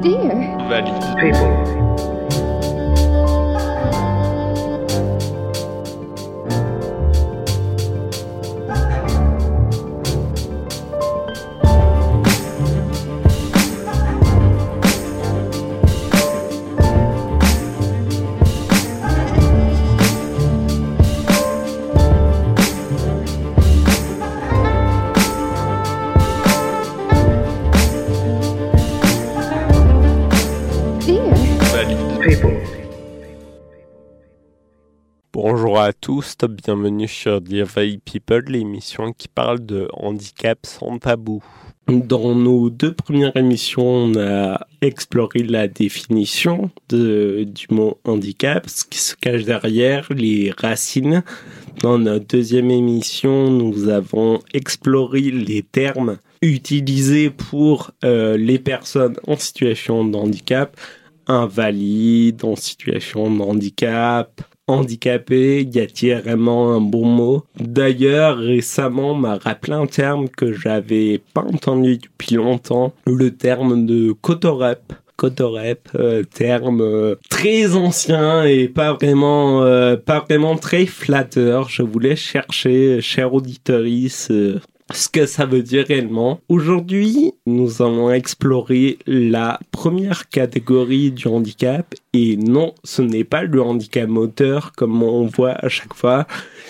Dear. People, tous, bienvenue sur Dear Valley People, l'émission qui parle de handicap sans tabou. Dans nos deux premières émissions, on a exploré la définition du mot handicap, ce qui se cache derrière, les racines. Dans notre deuxième émission, nous avons exploré les termes utilisés pour euh, les personnes en situation de handicap, invalides, en situation de handicap, handicapé, y a-t-il vraiment un bon mot D'ailleurs, récemment, m'a rappelé un terme que j'avais pas entendu depuis longtemps, le terme de cotorep. Cotorep, euh, terme euh, très ancien et pas vraiment, euh, pas vraiment très flatteur. Je voulais chercher, cher auditorice, euh, ce que ça veut dire réellement. Aujourd'hui, nous allons explorer la première catégorie du handicap et non, ce n'est pas le handicap moteur comme on voit à chaque fois,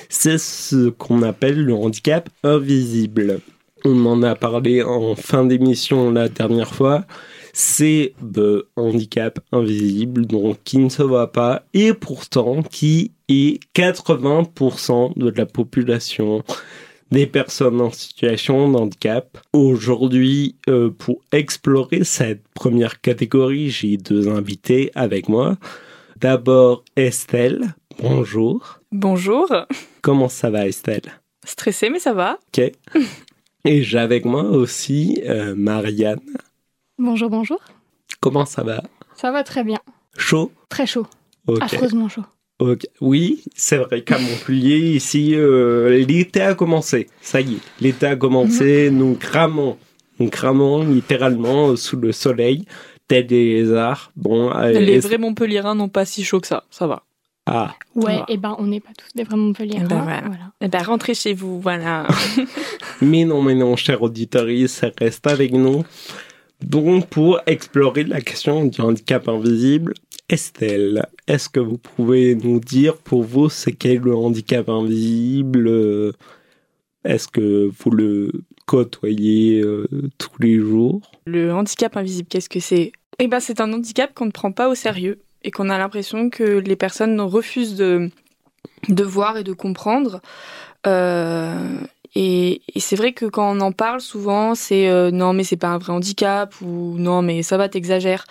c'est ce qu'on appelle le handicap invisible. On en a parlé en fin d'émission la dernière fois. C'est le handicap invisible, donc qui ne se voit pas, et pourtant qui est 80% de la population des personnes en situation de handicap. Aujourd'hui, euh, pour explorer cette première catégorie, j'ai deux invités avec moi. D'abord Estelle, bonjour. Bonjour. Comment ça va Estelle? Stressé, mais ça va. Ok. Et j'ai avec moi aussi euh, Marianne. Bonjour, bonjour. Comment ça va? Ça va très bien. Chaud? Très chaud. Ok. Affreusement chaud. Ok. Oui, c'est vrai qu'à Montpellier, ici, euh, l'été a commencé. Ça y est, l'été a commencé. Nous cramons, nous cramons littéralement sous le soleil, tel des lézards. Bon, euh, Les est-ce- vrais Montpelliérains n'ont pas si chaud que ça. Ça va. Ah, Ouais, et ben on n'est pas tous des vrais Montpellier. Ben voilà. Eh ben, rentrez chez vous, voilà. mais non, mais non, cher auditorice, ça reste avec nous. Donc, pour explorer la question du handicap invisible, Estelle, est-ce que vous pouvez nous dire pour vous ce qu'est le handicap invisible euh, Est-ce que vous le côtoyez euh, tous les jours? Le handicap invisible, qu'est-ce que c'est? Eh ben, c'est un handicap qu'on ne prend pas au sérieux et qu'on a l'impression que les personnes refusent de, de voir et de comprendre. Euh, et, c'est vrai que quand on en parle souvent, c'est non mais c'est pas un vrai handicap ou non mais ça va t'exagères.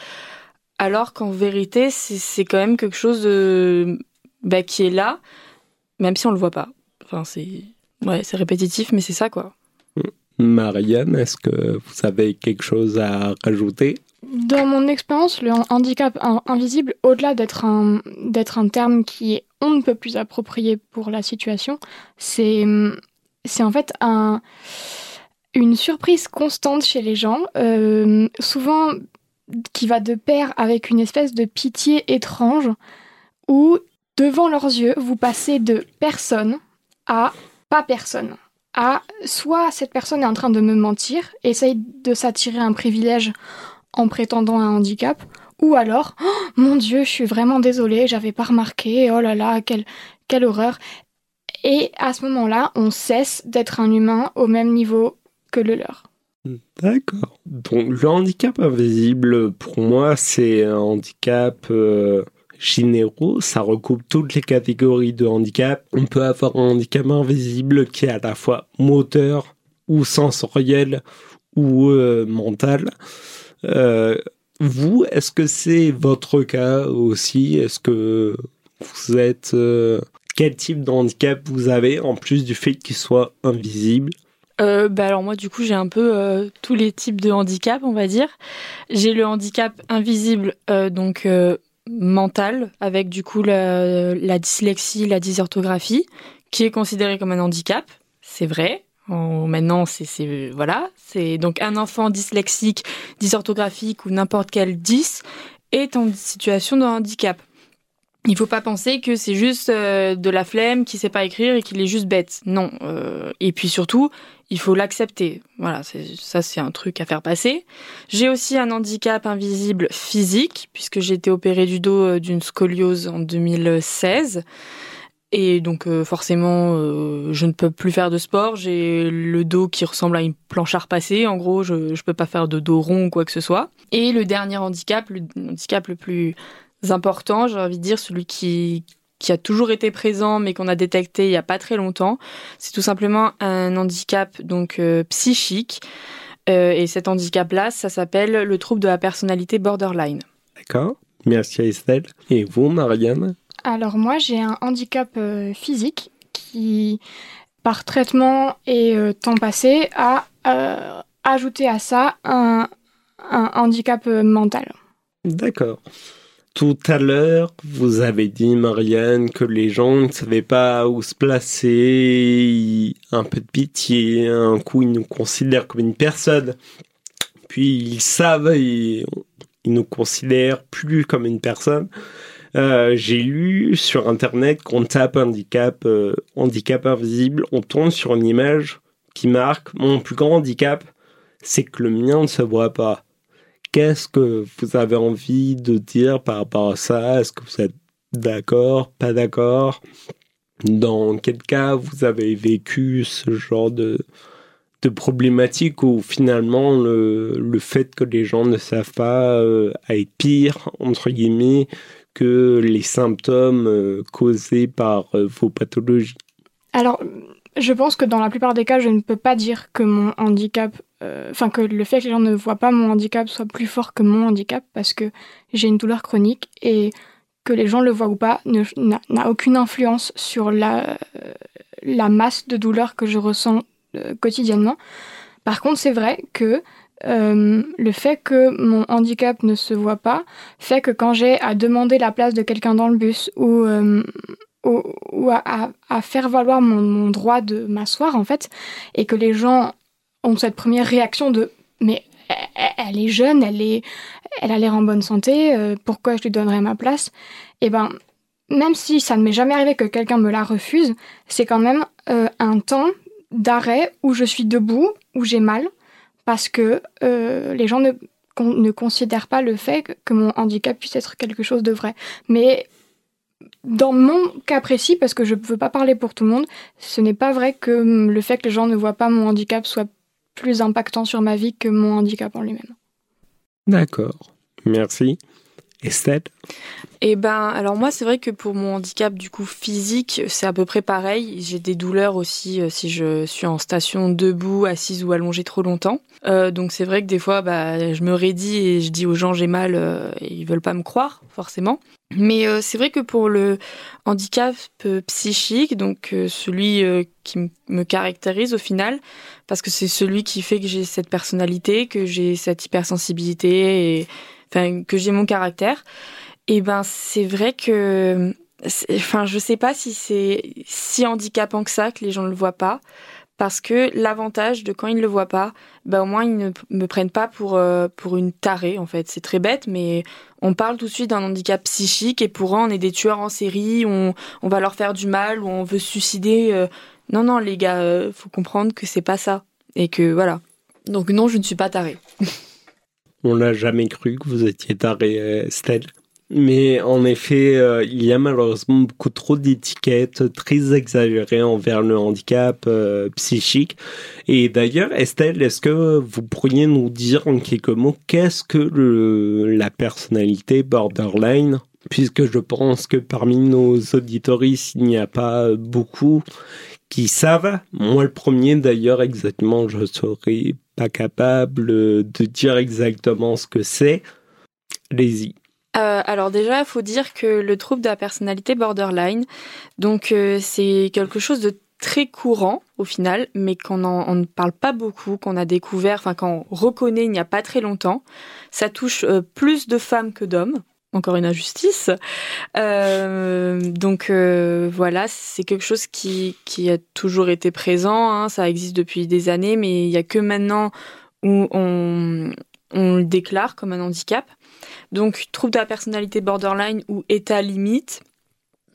Alors qu'en vérité, c'est quand même quelque chose de, bah, qui est là, même si on le voit pas. Enfin c'est ouais c'est répétitif mais c'est ça quoi. Marianne, est-ce que vous avez quelque chose à rajouter? Dans mon expérience, le handicap in- invisible, au-delà d'être un, d'être un terme qui est on ne peut plus approprié pour la situation, c'est, c'est en fait un, une surprise constante chez les gens, euh, souvent qui va de pair avec une espèce de pitié étrange, où devant leurs yeux, vous passez de personne à pas personne. À soit cette personne est en train de me mentir, essaye de s'attirer un privilège en prétendant un handicap, ou alors, Oh, mon Dieu, je suis vraiment désolée, j'avais pas remarqué, oh là là, quelle, quelle horreur. Et à ce moment-là, on cesse d'être un humain au même niveau que le leur. D'accord. Donc le handicap invisible, pour moi, c'est un handicap euh, généraux. Ça recoupe toutes les catégories de handicap. On peut avoir un handicap invisible qui est à la fois moteur ou sensoriel ou euh, mental. Euh, vous, est-ce que c'est votre cas aussi? Est-ce que vous êtes... quel type de handicap vous avez en plus du fait qu'il soit invisible? Euh, bah alors moi du coup j'ai un peu euh, tous les types de handicap on va dire. J'ai le handicap invisible euh, donc euh, mental avec du coup la, dyslexie, la dysorthographie qui est considéré comme un handicap, c'est vrai, maintenant, c'est voilà, c'est donc un enfant dyslexique, dysorthographique ou n'importe quel dys est en situation de handicap. Il faut pas penser que c'est juste euh, de la flemme, qui sait pas écrire et qu'il est juste bête. Non. Euh, et puis surtout, il faut l'accepter. Voilà, ça c'est un truc à faire passer. J'ai aussi un handicap invisible physique puisque j'ai été opérée du dos euh, d'une scoliose en 2016. Et donc forcément, je ne peux plus faire de sport. J'ai le dos qui ressemble à une planche à repasser. En gros, je ne peux pas faire de dos rond ou quoi que ce soit. Et le dernier handicap, le handicap le plus important, j'ai envie de dire, celui qui, qui a toujours été présent mais qu'on a détecté il n'y a pas très longtemps. C'est tout simplement un handicap donc euh, psychique. Euh, et cet handicap-là, ça s'appelle le trouble de la personnalité borderline. D'accord. Merci Estelle. Et vous, Marianne? Alors moi, j'ai un handicap euh, physique qui, par traitement et temps passé, a ajouté à ça un, un handicap mental. D'accord. Tout à l'heure, vous avez dit, Marianne, que les gens ne savaient pas où se placer, un peu de pitié, un coup ils nous considèrent comme une personne, puis ils savent et ils nous considèrent plus comme une personne. Euh, j'ai lu sur internet qu'on tape handicap, euh, handicap invisible, on tombe sur une image qui marque mon plus grand handicap, c'est que le mien ne se voit pas. Qu'est-ce que vous avez envie de dire par rapport à ça? Est-ce que vous êtes d'accord, pas d'accord? Dans quel cas vous avez vécu ce genre de, problématique où finalement le, fait que les gens ne savent pas euh, être pire, entre guillemets, que les symptômes euh, causés par euh, vos pathologies? Alors, je pense que dans la plupart des cas, je ne peux pas dire que mon handicap, euh, enfin que le fait que les gens ne voient pas mon handicap soit plus fort que mon handicap parce que j'ai une douleur chronique et que les gens le voient ou pas n'a aucune influence sur la, la masse de douleur que je ressens euh, quotidiennement. Par contre, c'est vrai que euh, le fait que mon handicap ne se voit pas fait que quand j'ai à demander la place de quelqu'un dans le bus ou ou, à, faire valoir mon, droit de m'asseoir en fait, et que les gens ont cette première réaction de mais elle, est jeune, elle est, elle a l'air en bonne santé, euh, pourquoi je lui donnerais ma place? Eh ben même si ça ne m'est jamais arrivé que quelqu'un me la refuse, c'est quand même euh, un temps d'arrêt où je suis debout, où j'ai mal, parce que euh, les gens ne, ne considèrent pas le fait que mon handicap puisse être quelque chose de vrai. Mais dans mon cas précis, parce que je ne veux pas parler pour tout le monde, ce n'est pas vrai que le fait que les gens ne voient pas mon handicap soit plus impactant sur ma vie que mon handicap en lui-même. D'accord. Merci. Estelle Eh ben, alors moi, c'est vrai que pour mon handicap du coup physique, c'est à peu près pareil. J'ai des douleurs aussi euh, si je suis en station debout, assise ou allongée trop longtemps. Euh, donc c'est vrai que des fois, bah, je me raidis et je dis aux gens j'ai mal, euh, et ils veulent pas me croire forcément. Mais c'est vrai que pour le handicap psychique, donc celui qui me caractérise au final, parce que c'est celui qui fait que j'ai cette personnalité, que j'ai cette hypersensibilité et enfin que j'ai mon caractère, et ben c'est vrai que enfin je sais pas si c'est si handicapant que ça que les gens ne le voient pas parce que l'avantage de quand ils ne le voient pas, ben au moins ils ne me prennent pas pour euh, pour une tarée en fait. C'est très bête, mais on parle tout de suite d'un handicap psychique et pour on est des tueurs en série, on, on va leur faire du mal ou on veut se suicider. Euh. Non non les gars, euh, faut comprendre que c'est pas ça et que voilà. Donc non, je ne suis pas tarée. On n'a jamais cru que vous étiez taré, Estelle. Mais en effet, euh, il y a malheureusement beaucoup trop d'étiquettes très exagérées envers le handicap euh, psychique. Et d'ailleurs, Estelle, est-ce que vous pourriez nous dire en quelques mots qu'est-ce que le, la personnalité borderline? Puisque je pense que parmi nos auditoristes, il n'y a pas beaucoup qui savent. Moi, le premier, d'ailleurs, exactement, je serais pas capable de dire exactement ce que c'est. Allez-y. Euh, alors déjà, il faut dire que le trouble de la personnalité borderline, donc euh, c'est quelque chose de très courant au final, mais qu'on on ne parle pas beaucoup, qu'on a découvert, enfin qu'on reconnaît il n'y a pas très longtemps. Ça touche euh, plus de femmes que d'hommes. Encore une injustice. Euh, donc euh, voilà, c'est quelque chose qui, qui a toujours été présent, hein, ça existe depuis des années, mais il n'y a que maintenant où on, on le déclare comme un handicap. Donc trouble de la personnalité borderline ou état limite.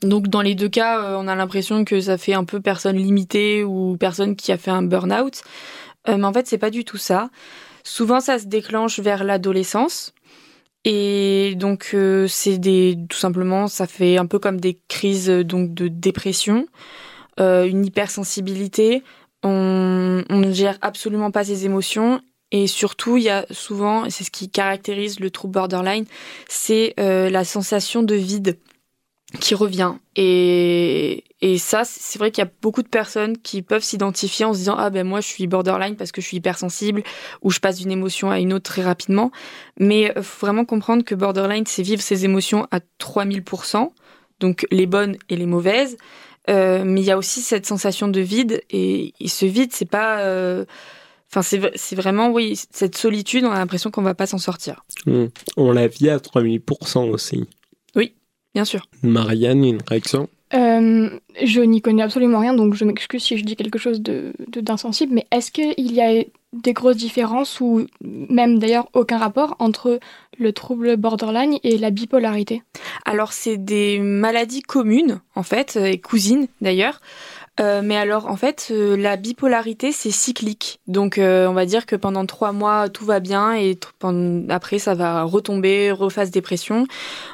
Donc dans les deux cas, euh, on a l'impression que ça fait un peu personne limitée ou personne qui a fait un burn-out. mais en fait, c'est pas du tout ça. Souvent, ça se déclenche vers l'adolescence. Et donc euh, c'est des tout simplement ça fait un peu comme des crises euh, donc de dépression, euh, une hypersensibilité. On, on ne gère absolument pas ses émotions et surtout il y a souvent, c'est ce qui caractérise le trouble borderline, c'est la sensation de vide qui revient. Et, et ça, c'est vrai qu'il y a beaucoup de personnes qui peuvent s'identifier en se disant ah ben moi je suis borderline parce que je suis hypersensible ou je passe d'une émotion à une autre très rapidement. Mais faut vraiment comprendre que borderline c'est vivre ses émotions à 3000%, donc les bonnes et les mauvaises. Euh, mais il y a aussi cette sensation de vide et, ce vide c'est pas euh, Enfin, c'est vraiment, oui, cette solitude, on a l'impression qu'on va pas s'en sortir. Mmh. On la vit à 3000% aussi. Bien sûr. Marianne, une réaction? Euh, je n'y connais absolument rien, donc je m'excuse si je dis quelque chose d'insensible, de, mais est-ce qu'il y a des grosses différences, ou même d'ailleurs aucun rapport, entre le trouble borderline et la bipolarité? Alors, c'est des maladies communes, en fait, et cousines d'ailleurs. Euh, mais alors, en fait, euh, la bipolarité, c'est cyclique. Donc, euh, on va dire que pendant trois mois, tout va bien et après, ça va retomber, refasse dépression.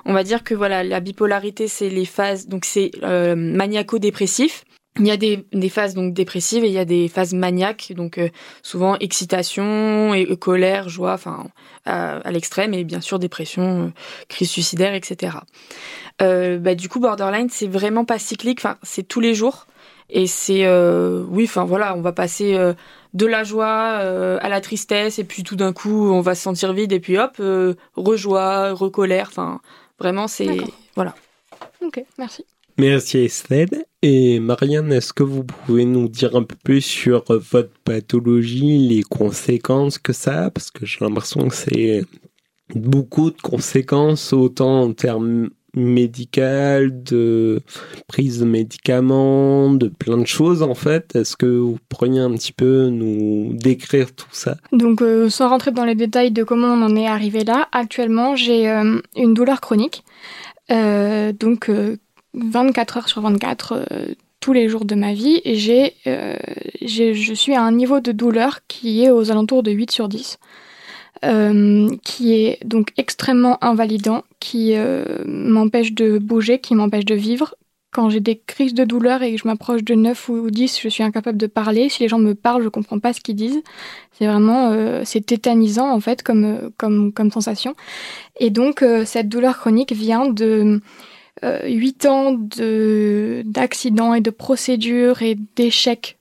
On va dire que voilà, la bipolarité, c'est les phases. Donc, c'est maniaco-dépressif. Il y a des, phases donc dépressives et il y a des phases maniaques, donc souvent excitation et, colère, joie, enfin à, l'extrême et bien sûr dépression, crise suicidaire, etc. bah, du coup, borderline, c'est vraiment pas cyclique, enfin c'est tous les jours. Et c'est, euh, oui, enfin voilà, on va passer euh, de la joie euh, à la tristesse, et puis tout d'un coup, on va se sentir vide, et puis hop, rejoie, recolère. Enfin, vraiment, c'est voilà. Ok, merci. Merci Estelle. Et Marianne, est-ce que vous pouvez nous dire un peu plus sur votre pathologie, les conséquences que ça a? Parce que j'ai l'impression que c'est beaucoup de conséquences, autant en termes médicale, de prise de médicaments, de plein de choses en fait. Est-ce que vous pourriez un petit peu nous décrire tout ça? Donc euh, sans rentrer dans les détails de comment on en est arrivé là, actuellement j'ai euh, une douleur chronique. Euh, donc 24 heures sur 24 tous les jours de ma vie et j'ai, je suis à un niveau de douleur qui est aux alentours de 8 sur 10. Euh, qui est donc extrêmement invalidant, qui euh, m'empêche de bouger, qui m'empêche de vivre. Quand j'ai des crises de douleur et que je m'approche de 9 ou 10, je suis incapable de parler. Si les gens me parlent, je comprends pas ce qu'ils disent. C'est vraiment, euh, c'est tétanisant en fait comme, comme, comme sensation. Et donc cette douleur chronique vient de 8 ans d'accidents et de procédures et d'échecs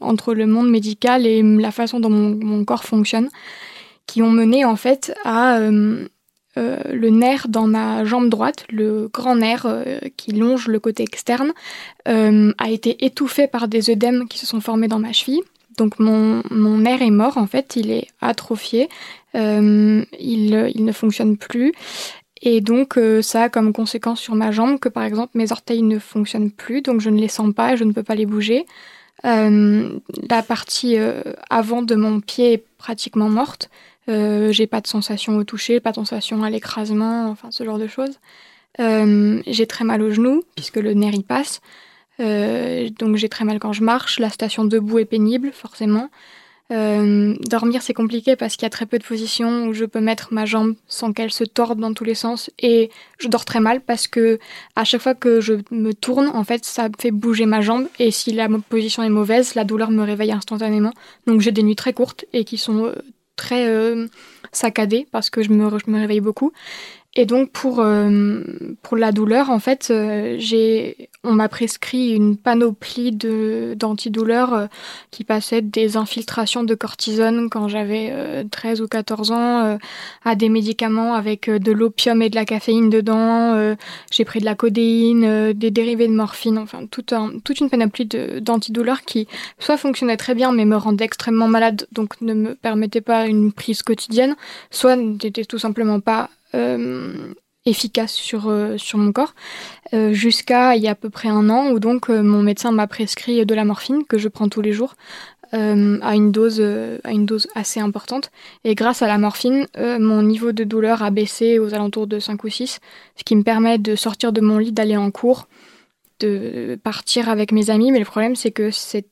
entre le monde médical et la façon dont mon, mon corps fonctionne qui ont mené en fait à euh, euh, le nerf dans ma jambe droite, le grand nerf euh, qui longe le côté externe, a été étouffé par des œdèmes qui se sont formés dans ma cheville. Donc mon, mon nerf est mort en fait, il est atrophié, il, il, ne fonctionne plus. Et donc ça a comme conséquence sur ma jambe que par exemple mes orteils ne fonctionnent plus, donc je ne les sens pas, je ne peux pas les bouger. la partie avant de mon pied est pratiquement morte. Euh, j'ai pas de sensation au toucher, pas de sensation à l'écrasement, enfin ce genre de choses. Euh, j'ai très mal au genou puisque le nerf y passe. Euh, donc j'ai très mal quand je marche. La station debout est pénible, forcément. dormir c'est compliqué parce qu'il y a très peu de positions où je peux mettre ma jambe sans qu'elle se torde dans tous les sens et je dors très mal parce que à chaque fois que je me tourne en fait ça fait bouger ma jambe et si la position est mauvaise la douleur me réveille instantanément donc j'ai des nuits très courtes et qui sont très euh, saccadé parce que je me, je me réveille beaucoup. Et donc pour, euh, pour la douleur, en fait, euh, j'ai, on m'a prescrit une panoplie de, d'antidouleurs euh, qui passait des infiltrations de cortisone quand j'avais 13 ou 14 ans à des médicaments avec de l'opium et de la caféine dedans. j'ai pris de la codéine, des dérivés de morphine, enfin tout un, toute une panoplie d'antidouleurs qui soit fonctionnaient très bien mais me rendaient extrêmement malade donc ne me permettaient pas une prise quotidienne, soit n'étaient tout simplement pas efficace sur, sur mon corps, jusqu'à il y a à peu près un an où donc mon médecin m'a prescrit de la morphine que je prends tous les jours euh, à, une dose, euh, à une dose assez importante. Et grâce à la morphine, euh, mon niveau de douleur a baissé aux alentours de 5 ou 6, ce qui me permet de sortir de mon lit, d'aller en cours, de partir avec mes amis. Mais le problème, c'est que c'est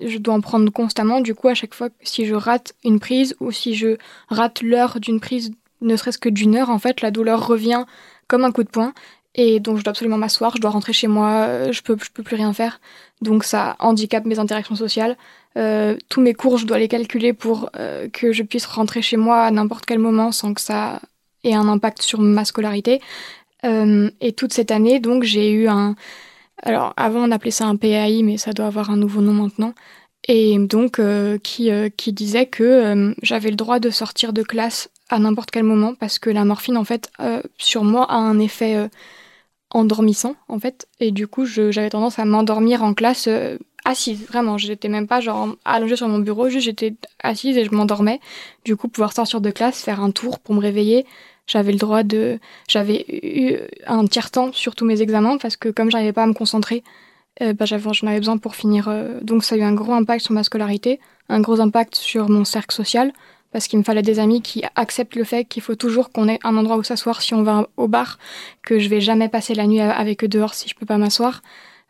je dois en prendre constamment. Du coup, à chaque fois, si je rate une prise ou si je rate l'heure d'une prise, ne serait-ce que d'une heure, en fait, la douleur revient comme un coup de poing. Et donc, je dois absolument m'asseoir, je dois rentrer chez moi, je peux, je peux plus rien faire. Donc, ça handicape mes interactions sociales. Euh, tous mes cours, je dois les calculer pour euh, que je puisse rentrer chez moi à n'importe quel moment sans que ça ait un impact sur ma scolarité. Euh, et toute cette année, donc, j'ai eu un... Alors, avant, on appelait ça un PAI, mais ça doit avoir un nouveau nom maintenant. Et donc, qui, qui disait que j'avais le droit de sortir de classe à n'importe quel moment parce que la morphine, en fait, sur moi, a un effet endormissant, en fait. Et du coup, j'avais tendance à m'endormir en classe assise, vraiment. J'étais même pas genre allongée sur mon bureau, juste j'étais assise et je m'endormais. Du coup, pouvoir sortir de classe, faire un tour pour me réveiller, j'avais le droit de. J'avais eu un tiers-temps sur tous mes examens parce que comme j'arrivais pas à me concentrer, euh, bah, j'en avais besoin pour finir. Euh, donc ça a eu un gros impact sur ma scolarité, un gros impact sur mon cercle social parce qu'il me fallait des amis qui acceptent le fait qu'il faut toujours qu'on ait un endroit où s'asseoir si on va au bar, que je vais jamais passer la nuit avec eux dehors si je peux pas m'asseoir.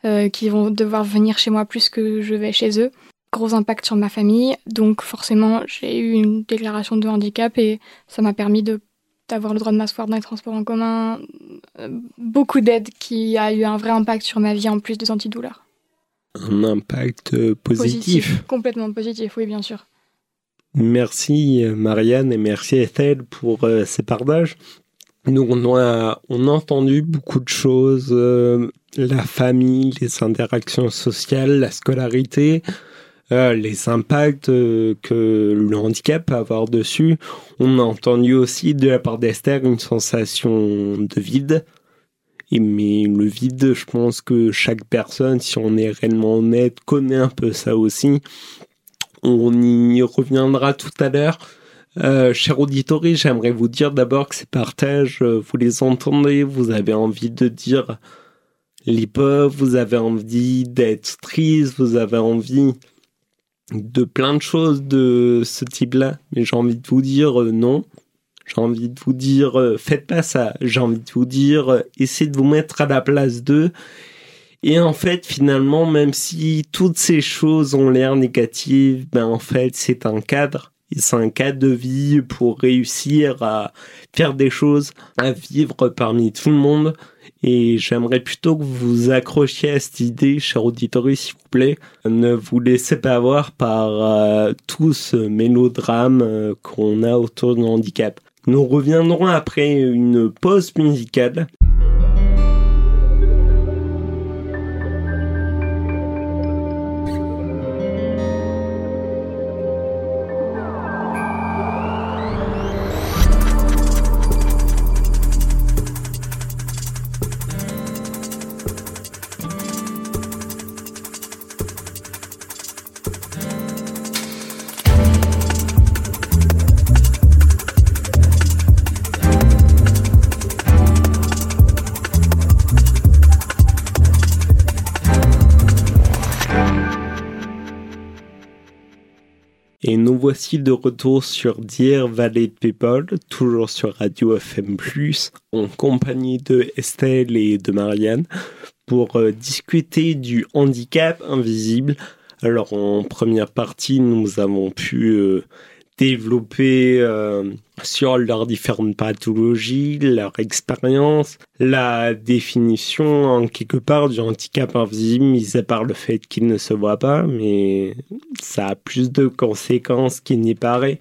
Euh, qui vont devoir venir chez moi plus que je vais chez eux. Gros impact sur ma famille, donc forcément j'ai eu une déclaration de handicap et ça m'a permis de d'avoir le droit de m'asseoir dans les transports en commun, euh, beaucoup d'aide qui a eu un vrai impact sur ma vie en plus des antidouleurs. Un impact euh, positif. Complètement positif, oui, bien sûr. Merci Marianne et merci Ethel pour ces partages. Nous, on a, on a entendu beaucoup de choses, la famille, les interactions sociales, la scolarité, euh, les impacts euh, que le handicap peut avoir dessus. On a entendu aussi de la part d'Esther une sensation de vide. Et, mais le vide, je pense que chaque personne, si on est réellement honnête, connaît un peu ça aussi. On y reviendra tout à l'heure. Euh, cher auditory, j'aimerais vous dire d'abord que ces partages, euh, vous les entendez, vous avez envie de dire l'hip-hop, vous avez envie d'être triste, vous avez envie de plein de choses de ce type-là, mais j'ai envie de vous dire euh, non. J'ai envie de vous dire euh, faites pas ça. J'ai envie de vous dire essayez de vous mettre à la place d'eux. Et en fait, finalement, même si toutes ces choses ont l'air négatives, ben en fait, c'est un cadre. C'est un cadre de vie pour réussir à faire des choses, à vivre parmi tout le monde. Et j'aimerais plutôt que vous vous accrochiez à cette idée, cher auditeur, s'il vous plaît. Ne vous laissez pas avoir par euh, tout ce mélodrame euh, qu'on a autour du handicap. Nous reviendrons après une pause musicale. Et nous voici de retour sur Dear Valley People, toujours sur Radio FM+, en compagnie de Estelle et de Marianne, pour euh, discuter du handicap invisible. Alors en première partie, nous avons pu euh, développer euh, sur leurs différentes pathologies, leur expérience, la définition en quelque part du handicap invisible, mis à part le fait qu'il ne se voit pas, mais ça a plus de conséquences qu'il n'y paraît.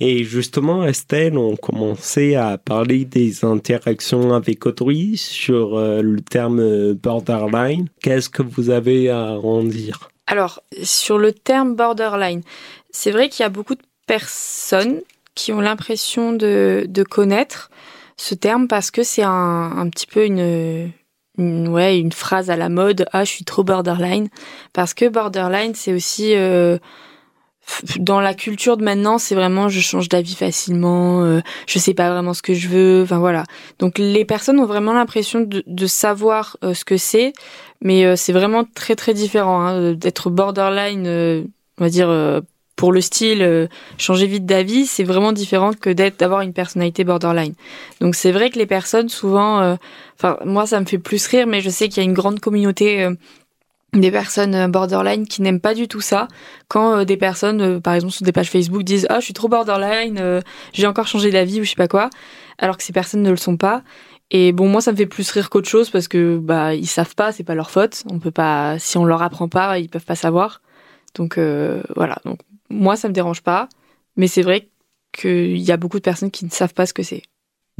Et justement, Estelle, on commençait à parler des interactions avec autrui sur euh, le terme borderline. Qu'est-ce que vous avez à en dire? Alors, sur le terme borderline, c'est vrai qu'il y a beaucoup de personnes qui ont l'impression de, connaître ce terme parce que c'est un, petit peu une, ouais, une phrase à la mode ah je suis trop borderline parce que borderline c'est aussi euh, dans la culture de maintenant, c'est vraiment je change d'avis facilement, euh, je sais pas vraiment ce que je veux, enfin voilà. Donc les personnes ont vraiment l'impression de, savoir euh, ce que c'est, mais c'est vraiment très très différent hein, d'être borderline, on va dire pour le style changer vite d'avis, c'est vraiment différent que d'être d'avoir une personnalité borderline. Donc c'est vrai que les personnes souvent, enfin moi ça me fait plus rire, mais je sais qu'il y a une grande communauté des personnes euh, borderline qui n'aiment pas du tout ça. Quand euh, des personnes euh, par exemple sur des pages Facebook disent ah je suis trop borderline j'ai encore changé d'avis ou je sais pas quoi alors que ces personnes ne le sont pas. Et bon moi ça me fait plus rire qu'autre chose parce que bah ils savent pas c'est pas leur faute. On peut pas si on leur apprend pas ils peuvent pas savoir. Donc voilà. Donc moi ça me dérange pas mais c'est vrai qu'il y a beaucoup de personnes qui ne savent pas ce que c'est.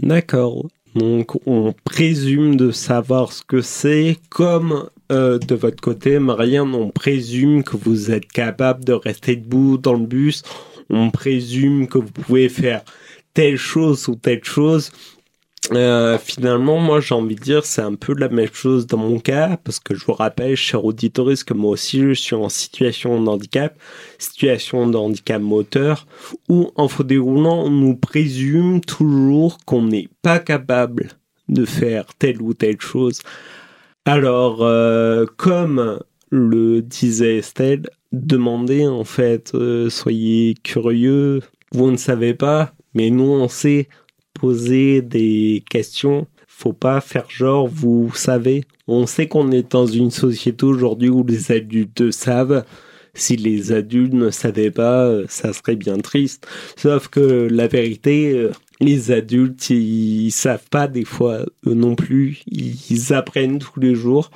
D'accord. Donc on présume de savoir ce que c'est. Comme euh, de votre côté, Marianne, on présume que vous êtes capable de rester debout dans le bus, on présume que vous pouvez faire telle chose ou telle chose. Euh, finalement, moi, j'ai envie de dire, c'est un peu la même chose dans mon cas, parce que je vous rappelle, cher auditoriste, que moi aussi, je suis en situation de handicap, situation de handicap moteur, où en fauteuil roulant, on nous présume toujours qu'on n'est pas capable de faire telle ou telle chose. Alors, euh, comme le disait Estelle, demandez en fait, euh, soyez curieux, vous ne savez pas, mais nous on sait poser des questions. Faut pas faire genre vous savez. On sait qu'on est dans une société aujourd'hui où les adultes savent. Si les adultes ne savaient pas, euh, ça serait bien triste. Sauf que la vérité, les adultes, ils savent pas des fois eux non plus. Ils apprennent tous les jours.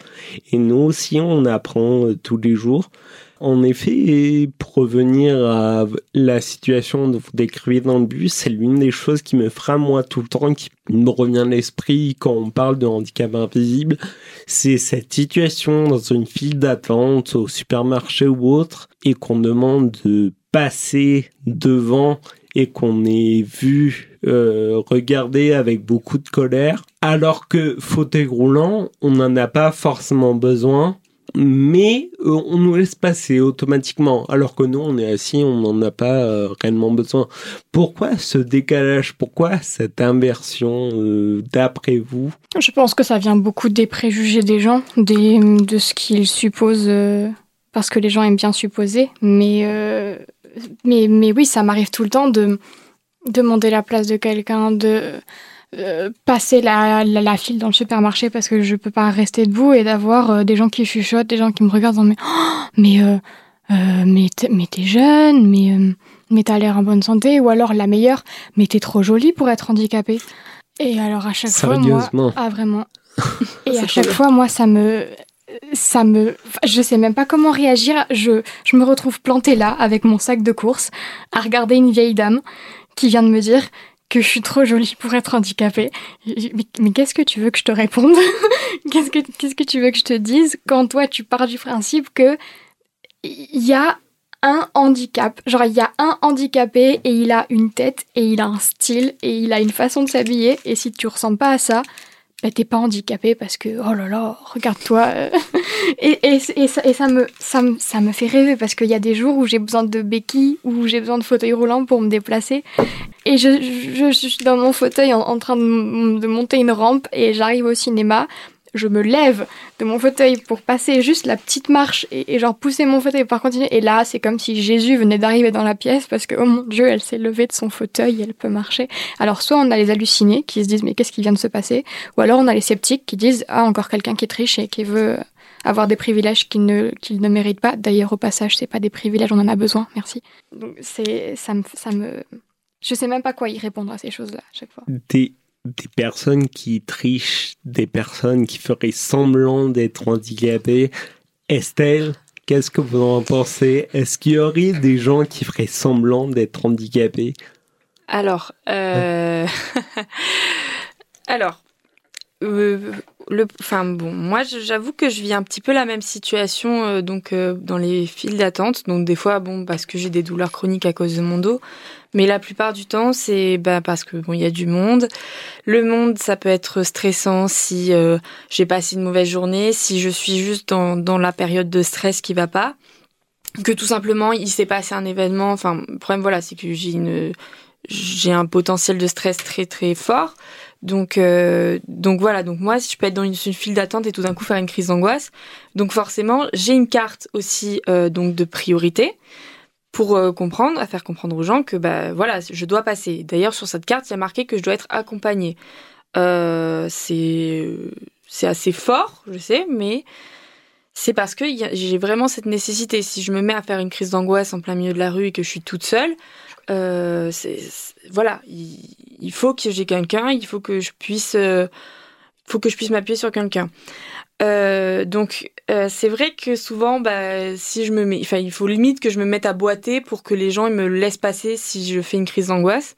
Et nous aussi, on apprend euh, tous les jours. En effet, pour revenir à la situation que vous décrivez dans le bus, c'est l'une des choses qui me frappe moi tout le temps, qui me revient à l'esprit quand on parle de handicap invisible. C'est cette situation dans une file d'attente au supermarché ou autre et qu'on demande de passer devant et qu'on est vu euh, regarder avec beaucoup de colère, alors que fauteuil roulant, on n'en a pas forcément besoin, mais euh, on nous laisse passer automatiquement, alors que nous, on est assis, on n'en a pas euh, réellement besoin. Pourquoi ce décalage? Pourquoi cette inversion d'après vous? Je pense que ça vient beaucoup des préjugés des gens, de ce qu'ils supposent, parce que les gens aiment bien supposer, mais mais, mais oui, ça m'arrive tout le temps de demander la place de quelqu'un, de euh, passer la, la, file dans le supermarché parce que je peux pas rester debout et d'avoir euh, des gens qui chuchotent, des gens qui me regardent en mais oh, mais euh, mais t'es jeune, mais mais t'as l'air en bonne santé ou alors la meilleure, mais t'es trop jolie pour être handicapée. Et alors à chaque fois moi, ah vraiment. Et à chaque fois moi ça me ça me. Je sais même pas comment réagir. Je, je me retrouve plantée là, avec mon sac de course, à regarder une vieille dame qui vient de me dire que je suis trop jolie pour être handicapée. Mais, qu'est-ce que tu veux que je te réponde Qu'est-ce que qu'est-ce que tu veux que je te dise quand toi tu pars du principe que il y a un handicap, genre il y a un handicapé et il a une tête et il a un style et il a une façon de s'habiller et si tu ressembles pas à ça, bah, t'es pas handicapé parce que oh là là, regarde-toi. et, et, et, ça, et ça, me, ça, me, ça me fait rêver parce qu'il y a des jours où j'ai besoin de béquilles, où j'ai besoin de fauteuil roulant pour me déplacer. Et je, je, je suis dans mon fauteuil en, en train de, de monter une rampe et j'arrive au cinéma je me lève de mon fauteuil pour passer juste la petite marche et, genre pousser mon fauteuil pour continuer. Et là, c'est comme si Jésus venait d'arriver dans la pièce parce que, oh mon Dieu, elle s'est levée de son fauteuil, elle peut marcher. Alors, soit on a les hallucinés qui se disent, mais qu'est-ce qui vient de se passer? Ou alors on a les sceptiques qui disent, ah, encore quelqu'un qui triche et qui veut avoir des privilèges qu'il ne, ne mérite pas. D'ailleurs, au passage, c'est pas des privilèges, on en a besoin, merci. Donc, c'est, ça me, ça me, je sais même pas quoi y répondre à ces choses-là, à chaque fois personnes qui trichent, des personnes qui feraient semblant d'être handicapées. Estelle, qu'est-ce que vous en pensez? Est-ce qu'il y aurait des gens qui feraient semblant d'être handicapés? Alors, euh... alors, euh, le, enfin bon, moi j'avoue que je vis un petit peu la même situation euh, donc euh, dans les files d'attente. Donc des fois, bon, parce que j'ai des douleurs chroniques à cause de mon dos, mais la plupart du temps, c'est bah, parce que bon, il y a du monde. Le monde, ça peut être stressant si j'ai passé une mauvaise journée, si je suis juste dans, dans la période de stress qui va pas. que tout simplement il s'est passé un événement. Enfin, le problème voilà, c'est que j'ai une j'ai un potentiel de stress très très fort. Donc euh, donc voilà, donc moi si je peux être dans une, file d'attente et tout d'un coup faire une crise d'angoisse. Donc forcément, j'ai une carte aussi euh, donc de priorité pour euh, comprendre, à faire comprendre aux gens que bah voilà, je dois passer. D'ailleurs sur cette carte, il y a marqué que je dois être accompagnée. C'est c'est assez fort, je sais, mais c'est parce que j'ai vraiment cette nécessité. Si je me mets à faire une crise d'angoisse en plein milieu de la rue et que je suis toute seule, voilà, il, il faut que j'ai quelqu'un, il faut que je puisse, euh, faut que je puisse m'appuyer sur quelqu'un. Euh, donc euh, c'est vrai que souvent, bah, si je me mets, enfin, il faut limite que je me mette à boiter pour que les gens ils me laissent passer si je fais une crise d'angoisse.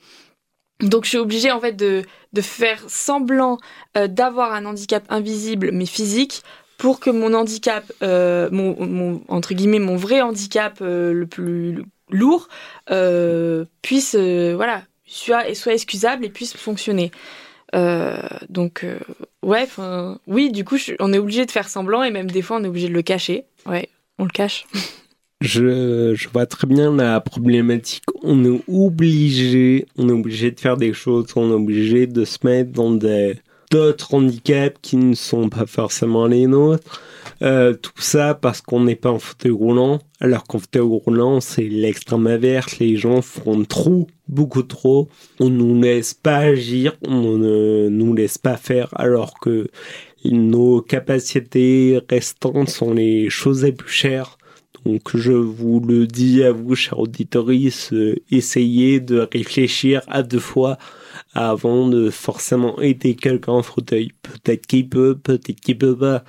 Donc je suis obligée en fait de, de faire semblant d'avoir un handicap invisible mais physique pour que mon handicap, mon, entre guillemets mon vrai handicap le plus lourd puisse voilà soit soit excusable et puisse fonctionner. Euh, donc euh, ouais, oui, du coup on est obligé de faire semblant et même des fois on est obligé de le cacher. Ouais, on le cache. Je, je vois très bien la problématique. On est obligé, on est obligé de faire des choses, on est obligé de se mettre dans des d'autres handicaps qui ne sont pas forcément les nôtres. Euh, tout ça parce qu'on n'est pas en fauteuil roulant, alors qu'en fauteuil roulant, c'est l'extrême inverse. Les gens font trop, beaucoup trop. On nous laisse pas agir, on ne nous laisse pas faire, alors que nos capacités restantes sont les choses les plus chères. Donc je vous le dis à vous, chers auditeurs, essayez de réfléchir à deux fois avant de forcément aider quelqu'un en fauteuil. Peut-être qu'il peut, peut-être qu'il peut pas.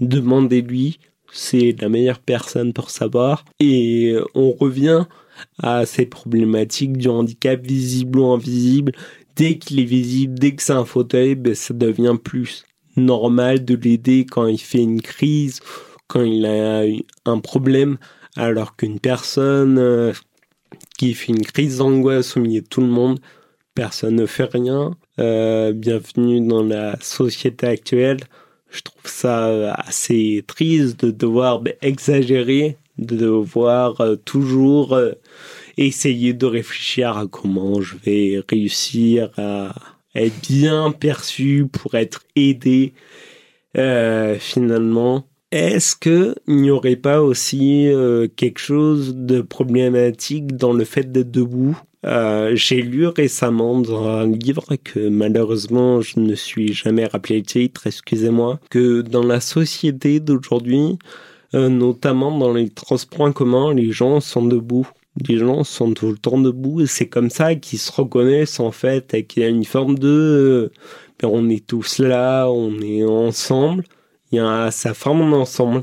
Demandez-lui, c'est la meilleure personne pour savoir. Et on revient à ces problématiques du handicap visible ou invisible. Dès qu'il est visible, dès que c'est un fauteuil, ben, ça devient plus normal de l'aider quand il fait une crise, quand il a un problème, alors qu'une personne euh, qui fait une crise d'angoisse au milieu de tout le monde, personne ne fait rien. Euh, bienvenue dans la société actuelle. Je trouve ça assez triste de devoir ben, exagérer, de devoir euh, toujours euh, essayer de réfléchir à comment je vais réussir à être bien perçu pour être aidé euh, finalement. Est-ce que il n'y aurait pas aussi euh, quelque chose de problématique dans le fait d'être debout? Euh, J'ai lu récemment dans un livre que malheureusement je ne suis jamais rappelé le titre, excusez-moi, que dans la société d'aujourd'hui, euh, notamment dans les transports en commun, les gens sont debout. Les gens sont tout le temps debout et c'est comme ça qu'ils se reconnaissent en fait et qu'il y a une forme de ben, on est tous là, on est ensemble. Il y a ça forme un ensemble.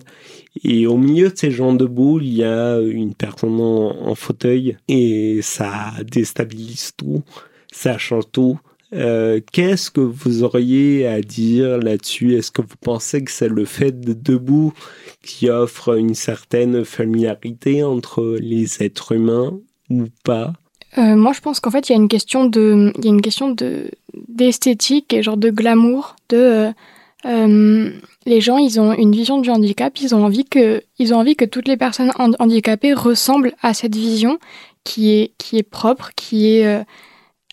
Et au milieu de ces gens debout, il y a une personne en, fauteuil et ça déstabilise tout, ça change tout. Euh, Qu'est-ce que vous auriez à dire là-dessus? Est-ce que vous pensez que c'est le fait de debout qui offre une certaine familiarité entre les êtres humains ou pas? Euh, moi, je pense qu'en fait, il y a une question de, il y a une question de d'esthétique et genre de glamour. De euh, euh, les gens, ils ont une vision du handicap. Ils ont envie que, ils ont envie que toutes les personnes hand- handicapées ressemblent à cette vision qui est qui est propre, qui est euh,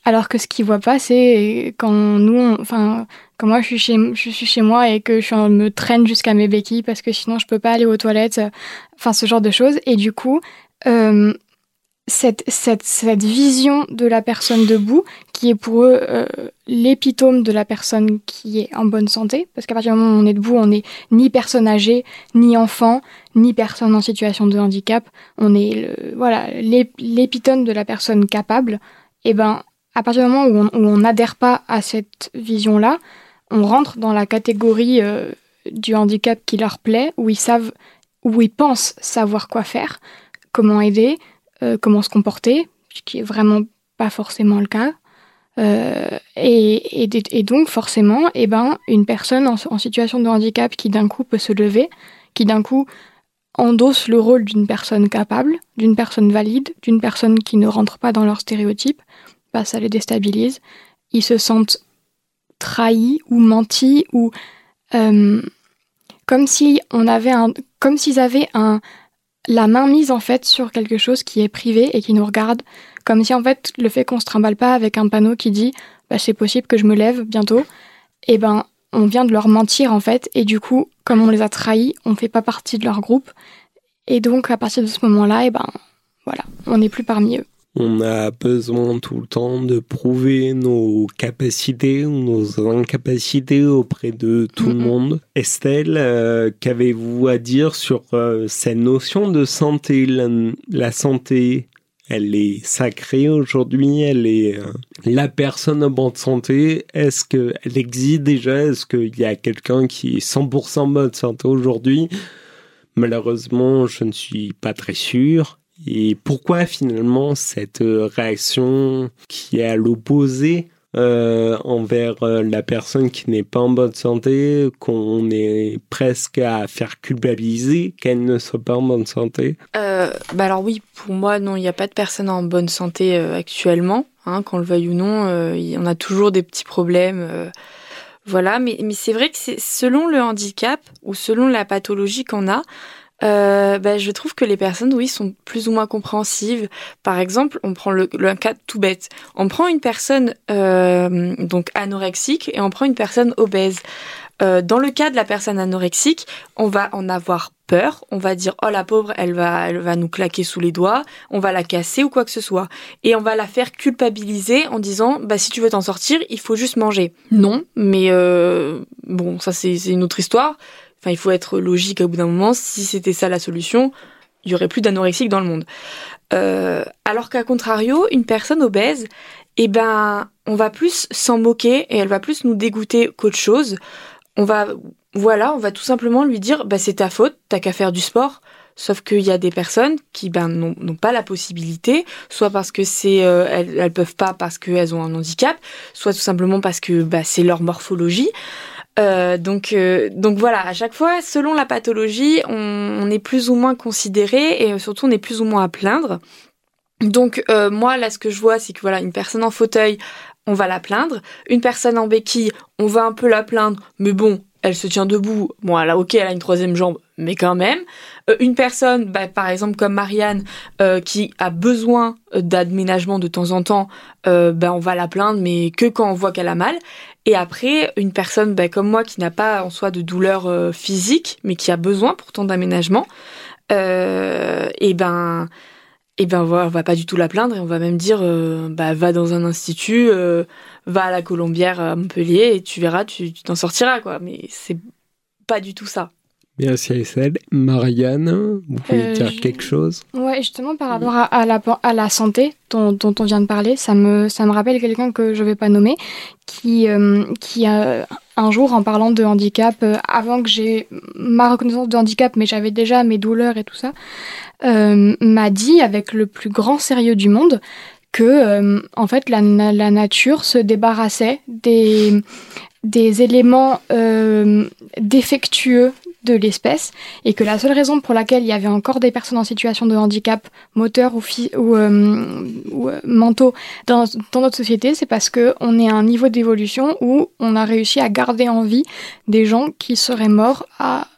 alors que ce qu'ils voient pas, c'est quand nous, enfin, quand moi je suis chez, je suis chez moi et que je me traîne jusqu'à mes béquilles parce que sinon je peux pas aller aux toilettes, euh, enfin ce genre de choses. Et du coup, cette, cette, cette vision de la personne debout, qui est pour eux euh, l'épitome de la personne qui est en bonne santé, parce qu'à partir du moment où on est debout, on n'est ni personne âgée, ni enfant, ni personne en situation de handicap, on est le, voilà l'ép- l'épitome de la personne capable. Et ben, à partir du moment où on où on n'adhère pas à cette vision-là, on rentre dans la catégorie euh, du handicap qui leur plaît, où ils savent, où ils pensent savoir quoi faire, comment aider, euh, comment se comporter, ce qui est vraiment pas forcément le cas. Euh, et, donc forcément, eh ben, une personne en, situation de handicap qui d'un coup peut se lever, qui d'un coup endosse le rôle d'une personne capable, d'une personne valide, d'une personne qui ne rentre pas dans leur stéréotype, bah, ça les déstabilise. Ils se sentent trahis ou mentis ou euh, comme si on avait un, comme s'ils avaient un la main mise en fait sur quelque chose qui est privé et qui nous regarde, comme si en fait le fait qu'on se trimballe pas avec un panneau qui dit bah, c'est possible que je me lève bientôt, et eh ben on vient de leur mentir en fait, et du coup comme on les a trahis, on fait pas partie de leur groupe, et donc à partir de ce moment-là, et eh ben voilà, on n'est plus parmi eux. On a besoin tout le temps de prouver nos capacités ou nos incapacités auprès de tout le monde. Estelle, euh, qu'avez-vous à dire sur euh, cette notion de santé? La, santé, elle est sacrée aujourd'hui, elle est euh, la personne en bonne santé. Est-ce qu'elle existe déjà? Est-ce qu'il y a quelqu'un qui est 100% en bonne santé aujourd'hui? Malheureusement, je ne suis pas très sûr. Et pourquoi finalement cette euh, réaction qui est à l'opposé euh, envers euh, la personne qui n'est pas en bonne santé, qu'on est presque à faire culpabiliser qu'elle ne soit pas en bonne santé? Bah Alors oui, pour moi, non, il n'y a pas de personne en bonne santé actuellement. Hein, qu'on le veuille ou non, on a toujours des petits problèmes. voilà, mais, mais c'est vrai que c'est selon le handicap ou selon la pathologie qu'on a, euh, ben, je trouve que les personnes, oui, sont plus ou moins compréhensives. Par exemple, on prend le, le cas tout bête. On prend une personne euh, donc anorexique et on prend une personne obèse. Euh, dans le cas de la personne anorexique, on va en avoir peur, on va dire oh la pauvre, elle va, elle va nous claquer sous les doigts, on va la casser ou quoi que ce soit, et on va la faire culpabiliser en disant bah si tu veux t'en sortir, il faut juste manger. Non, mais euh, bon ça c'est une autre histoire. Enfin, il faut être logique au bout d'un moment. Si c'était ça la solution, il y aurait plus d'anorexiques dans le monde. Euh, alors qu'à contrario, une personne obèse, eh ben, on va plus s'en moquer et elle va plus nous dégoûter qu'autre chose. On va, voilà, on va tout simplement lui dire, bah c'est ta faute, t'as qu'à faire du sport. Sauf qu'il y a des personnes qui ben, n'ont pas la possibilité, soit parce que c'est euh, elles, elles peuvent pas parce qu'elles ont un handicap, soit tout simplement parce que bah, c'est leur morphologie. Euh, donc, euh, donc voilà, à chaque fois, selon la pathologie, on, est plus ou moins considéré et surtout on est plus ou moins à plaindre. Donc euh, moi là, ce que je vois, c'est que voilà, une personne en fauteuil, on va la plaindre. Une personne en béquille, on va un peu la plaindre, mais bon, elle se tient debout. Bon, elle ok, elle a une troisième jambe, mais quand même. une personne, bah, par exemple comme Marianne, qui a besoin d'aménagement de temps en temps, bah, on va la plaindre, mais que quand on voit qu'elle a mal. Et après, une personne ben, comme moi qui n'a pas en soi de douleur euh, physique, mais qui a besoin pourtant d'aménagement, euh, et ben, et ben on va pas du tout la plaindre et on va même dire, euh, bah, va dans un institut, euh, va à la Colombière à Montpellier et tu verras, tu t'en sortiras quoi. Mais c'est pas du tout ça. Merci Estelle. Marianne, vous pouvez euh, dire quelque chose? Ouais, justement par rapport à, la, à la santé dont, dont, on vient de parler, ça me, ça me rappelle quelqu'un que je vais pas nommer, qui, euh, qui a un jour en parlant de handicap, euh, avant que j'ai ma reconnaissance de handicap, mais j'avais déjà mes douleurs et tout ça, m'a dit avec le plus grand sérieux du monde que en fait la, la nature se débarrassait des des éléments défectueux de l'espèce et que la seule raison pour laquelle il y avait encore des personnes en situation de handicap moteur ou, ou, euh, euh, mentaux dans, dans, notre société, c'est parce qu'on est à un niveau d'évolution où on a réussi à garder en vie des gens qui seraient morts à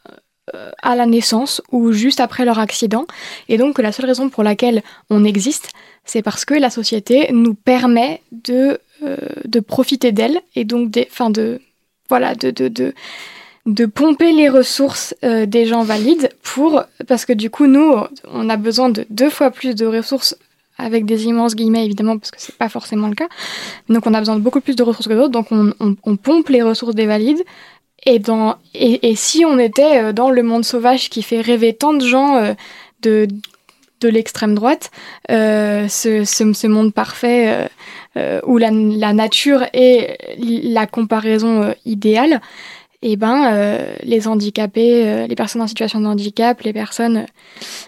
euh, à la naissance ou juste après leur accident. Et donc la seule raison pour laquelle on existe, c'est parce que la société nous permet de, de profiter d'elle et donc des, fin de, voilà, de de pomper les ressources euh, des gens valides pour parce que du coup nous on a besoin de deux fois plus de ressources avec des immenses guillemets évidemment parce que c'est pas forcément le cas. Donc on a besoin de beaucoup plus de ressources que d'autres. Donc on, on, pompe les ressources des valides. Et dans et, et si on était euh, dans le monde sauvage qui fait rêver tant de gens euh, de de l'extrême droite ce, ce, ce, monde parfait où la, la nature est la comparaison idéale eh ben, euh, les handicapés, euh, les personnes en situation de handicap, les personnes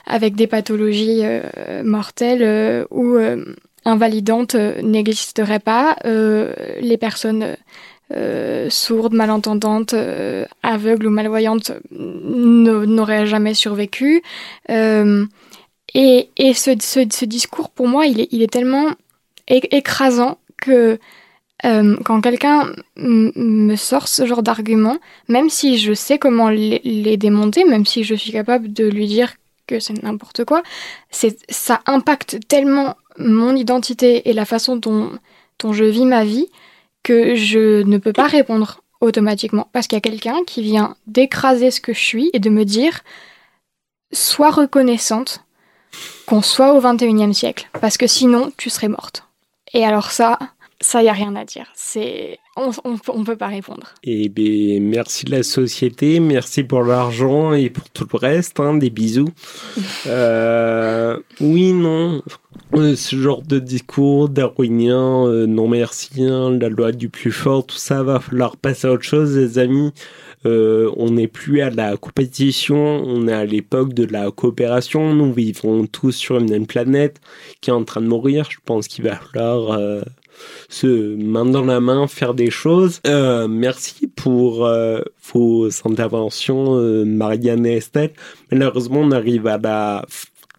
avec des pathologies euh, mortelles ou invalidantes n'existeraient pas. les personnes sourdes, malentendantes, aveugles ou malvoyantes n'auraient jamais survécu. et, et ce, ce, discours, pour moi, il est, il est tellement écrasant que euh, quand quelqu'un me sort ce genre d'argument, même si je sais comment les, démonter, même si je suis capable de lui dire que c'est n'importe quoi, c'est ça impacte tellement mon identité et la façon dont, dont je vis ma vie que je ne peux pas répondre automatiquement parce qu'il y a quelqu'un qui vient d'écraser ce que je suis et de me dire sois reconnaissante qu'on soit au 21e siècle parce que sinon tu serais morte. Et alors ça, ça y a rien à dire. C'est on, on peut pas répondre. Et ben merci de la société, merci pour l'argent et pour tout le reste. Hein, des bisous. Euh, oui, non. Euh, Ce genre de discours darwinien, euh, non merci, hein, la loi du plus fort, tout ça va falloir passer à autre chose, les amis. On n'est plus à la compétition, on est à l'époque de la coopération. Nous vivons tous sur une même planète qui est en train de mourir. Je pense qu'il va falloir se main dans la main faire des choses. Euh, merci pour euh, vos interventions, euh, Marianne et Estelle. Malheureusement, on arrive à la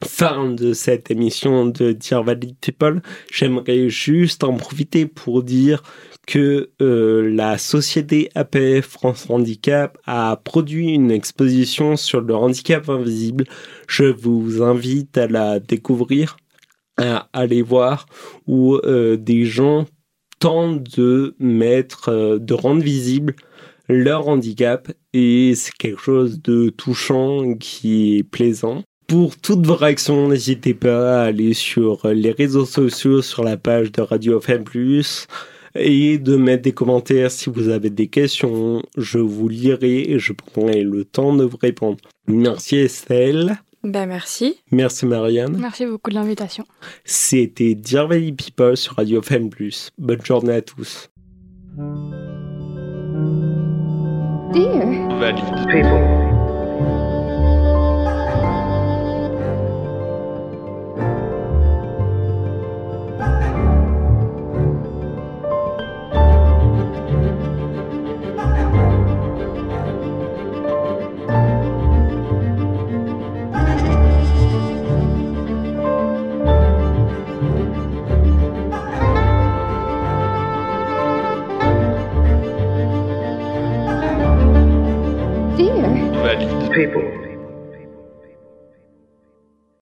fin de cette émission de Dear Valid People. J'aimerais juste en profiter pour dire que la société APF France Handicap a produit une exposition sur le handicap invisible. Je vous invite à la découvrir, à aller voir, où euh, des gens tentent de mettre, euh, de rendre visible leur handicap et c'est quelque chose de touchant qui est plaisant. Pour toutes vos réactions, n'hésitez pas à aller sur les réseaux sociaux, sur la page de Radio FM+, et de mettre des commentaires si vous avez des questions. Je vous lirai et je prendrai le temps de vous répondre. Merci Estelle. Ben merci. Merci Marianne. Merci beaucoup de l'invitation. C'était Dear Valley People sur Radio FM+. Bonne journée à tous. Dear Valide. people. People.